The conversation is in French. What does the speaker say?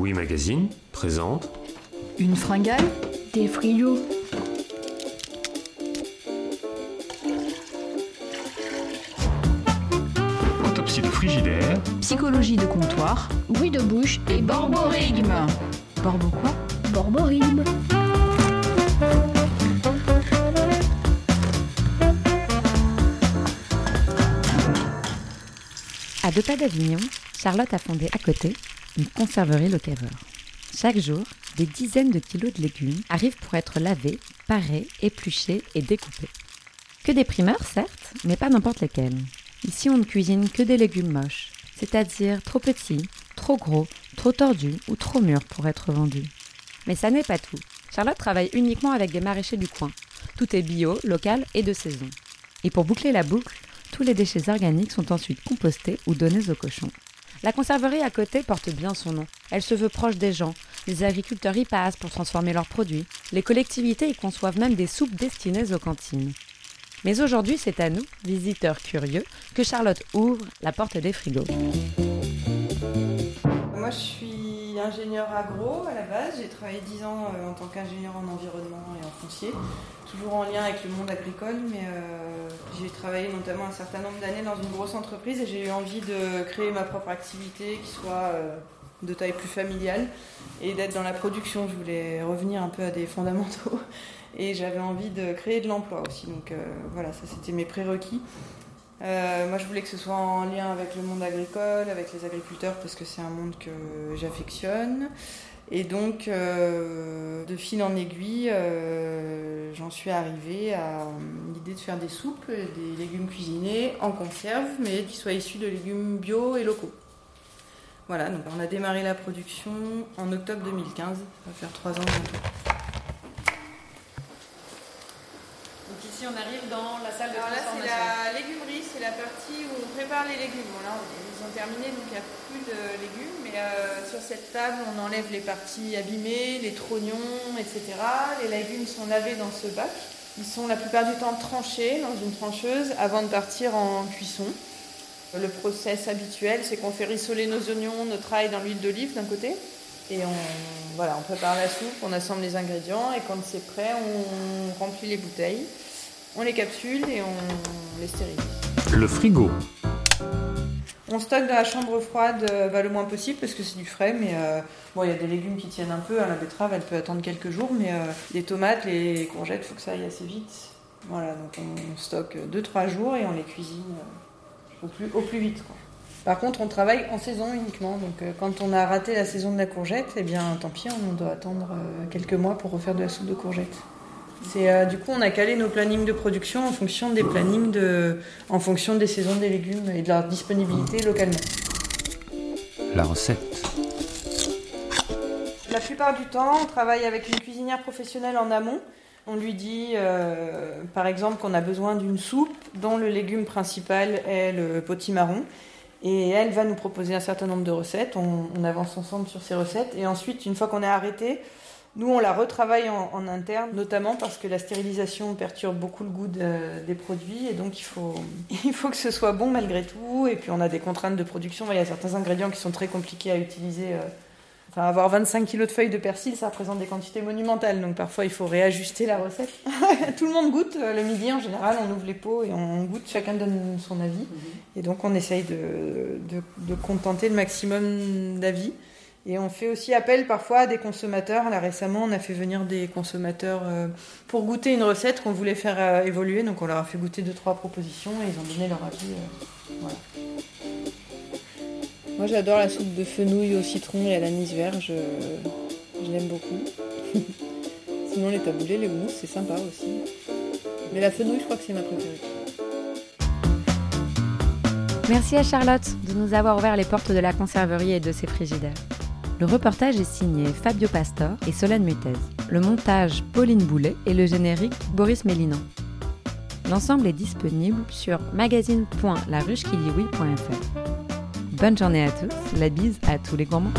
Oui Magazine présente Une fringale Des frigos. Autopsie de frigidaire, Psychologie de comptoir Bruit de bouche et borborigme. Borbo quoi? Borborigme. À deux pas d'Avignon, Charlotte a fondé à côté une conserverie locaveur. Chaque jour, des dizaines de kilos de légumes arrivent pour être lavés, parés, épluchés et découpés. Que des primeurs, certes, mais pas n'importe lesquels. Ici, on ne cuisine que des légumes moches, c'est-à-dire trop petits, trop gros, trop tordus ou trop mûrs pour être vendus. Mais ça n'est pas tout. Charlotte travaille uniquement avec des maraîchers du coin. Tout est bio, local et de saison. Et pour boucler la boucle, tous les déchets organiques sont ensuite compostés ou donnés aux cochons. La conserverie à côté porte bien son nom. Elle se veut proche des gens. Les agriculteurs y passent pour transformer leurs produits. Les collectivités y conçoivent même des soupes destinées aux cantines. Mais aujourd'hui, c'est à nous, visiteurs curieux, que Charlotte ouvre la porte des frigos. Suis ingénieur agro à la base. J'ai travaillé 10 ans euh, en tant qu'ingénieur en environnement et en foncier, toujours en lien avec le monde agricole, mais euh, j'ai travaillé notamment un certain nombre d'années dans une grosse entreprise et j'ai eu envie de créer ma propre activité qui soit euh, de taille plus familiale et d'être dans la production. Je voulais revenir un peu à des fondamentaux et j'avais envie de créer de l'emploi aussi. Donc voilà, ça c'était mes prérequis. Euh, moi, je voulais que ce soit en lien avec le monde agricole, avec les agriculteurs, parce que c'est un monde que j'affectionne. Et donc, euh, de fil en aiguille, euh, j'en suis arrivée à l'idée de faire des soupes, des légumes cuisinés en conserve, mais qui soient issus de légumes bio et locaux. Voilà, donc on a démarré la production en octobre 2015, ça va faire trois ans bientôt. Donc ici, on arrive dans la salle de Alors là, c'est la légumerie, c'est la partie où on prépare les légumes. Bon, là, ils ont terminé, donc il n'y a plus de légumes. Mais euh, sur cette table, on enlève les parties abîmées, les trognons, etc. Les légumes sont lavés dans ce bac. Ils sont la plupart du temps tranchés dans une trancheuse avant de partir en cuisson. Le process habituel, c'est qu'on fait rissoler nos oignons, notre ail dans l'huile d'olive d'un côté. Et on, voilà, on prépare la soupe, on assemble les ingrédients et quand c'est prêt, on remplit les bouteilles, on les capsule et on les stérilise. le frigo, On stocke dans la chambre froide euh, bah, le moins possible parce que c'est du frais, mais euh, bon, il y a des légumes qui tiennent un peu. hein, La betterave, elle peut attendre quelques jours, mais euh, les tomates, les courgettes, il faut que ça aille assez vite. Voilà, donc on stocke 2-3 jours et on les cuisine euh, au, plus, au plus vite. quoi. Par contre, on travaille en saison uniquement, donc quand on a raté la saison de la courgette, eh bien tant pis, on doit attendre quelques mois pour refaire de la soupe de courgette. C'est euh, du coup on a calé nos plannings de production en fonction des plannings de, en fonction des saisons des légumes et de leur disponibilité localement. la recette, La plupart du temps, on travaille avec une cuisinière professionnelle en amont. On lui dit, euh, par exemple, qu'on a besoin d'une soupe dont le légume principal est le potimarron. Et elle va nous proposer un certain nombre de recettes. On, on avance ensemble sur ces recettes. Et ensuite, une fois qu'on est arrêté, nous, on la retravaille en, en interne, notamment parce que la stérilisation perturbe beaucoup le goût de- des produits. Et donc, il faut, il faut que ce soit bon malgré tout. Et puis, on a des contraintes de production. Il y a certains ingrédients qui sont très compliqués à utiliser. euh, Enfin, avoir 25 kilos de feuilles de persil, ça représente des quantités monumentales. Donc parfois, il faut réajuster la recette. Tout le monde goûte. euh, Le midi, en général, on ouvre les pots et on goûte. Chacun donne son avis. Et donc, on essaye de, de- de contenter le maximum d'avis. Et on fait aussi appel parfois à des consommateurs. Là, récemment, on a fait venir des consommateurs euh, pour goûter une recette qu'on voulait faire euh, évoluer. Donc, on leur a fait goûter deux, trois propositions et ils ont donné leur avis. euh, voilà. Moi, j'adore la soupe de fenouil au citron et à l'anis vert. Je, je l'aime beaucoup. Sinon, les taboulés, les houmous, c'est sympa aussi. Mais la fenouil, je crois que c'est ma préférée. Merci à Charlotte de nous avoir ouvert les portes de la conserverie et de ses frigidaires. Le reportage est signé Fabio Pastor et Solène Mutez. Le montage Pauline Boulet et le générique Boris Mélinan. L'ensemble est disponible sur magazine.laruchekiliwi.fr. Bonne journée à tous, la bise à tous les gourmands.